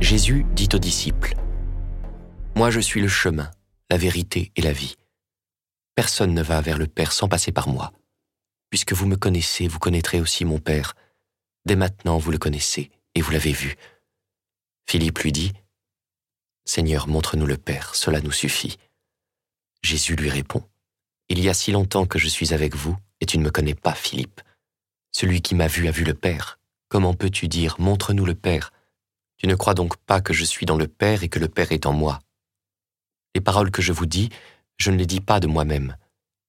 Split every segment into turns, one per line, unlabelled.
Jésus dit aux disciples, Moi je suis le chemin, la vérité et la vie. Personne ne va vers le Père sans passer par moi. Puisque vous me connaissez, vous connaîtrez aussi mon Père. Dès maintenant vous le connaissez et vous l'avez vu. Philippe lui dit, Seigneur, montre-nous le Père, cela nous suffit. Jésus lui répond, Il y a si longtemps que je suis avec vous, et tu ne me connais pas, Philippe. Celui qui m'a vu a vu le Père. Comment peux-tu dire, Montre-nous le Père Tu ne crois donc pas que je suis dans le Père et que le Père est en moi. Les paroles que je vous dis, je ne les dis pas de moi-même.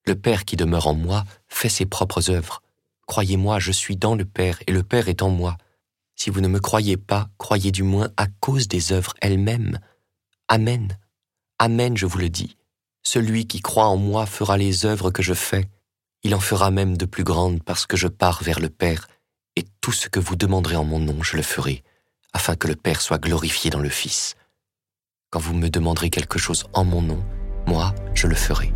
Le Père qui demeure en moi fait ses propres œuvres. Croyez-moi, je suis dans le Père et le Père est en moi. Si vous ne me croyez pas, croyez du moins à cause des œuvres elles-mêmes. Amen. Amen, je vous le dis. Celui qui croit en moi fera les œuvres que je fais. Il en fera même de plus grandes parce que je pars vers le Père, et tout ce que vous demanderez en mon nom, je le ferai, afin que le Père soit glorifié dans le Fils. Quand vous me demanderez quelque chose en mon nom, moi, je le ferai.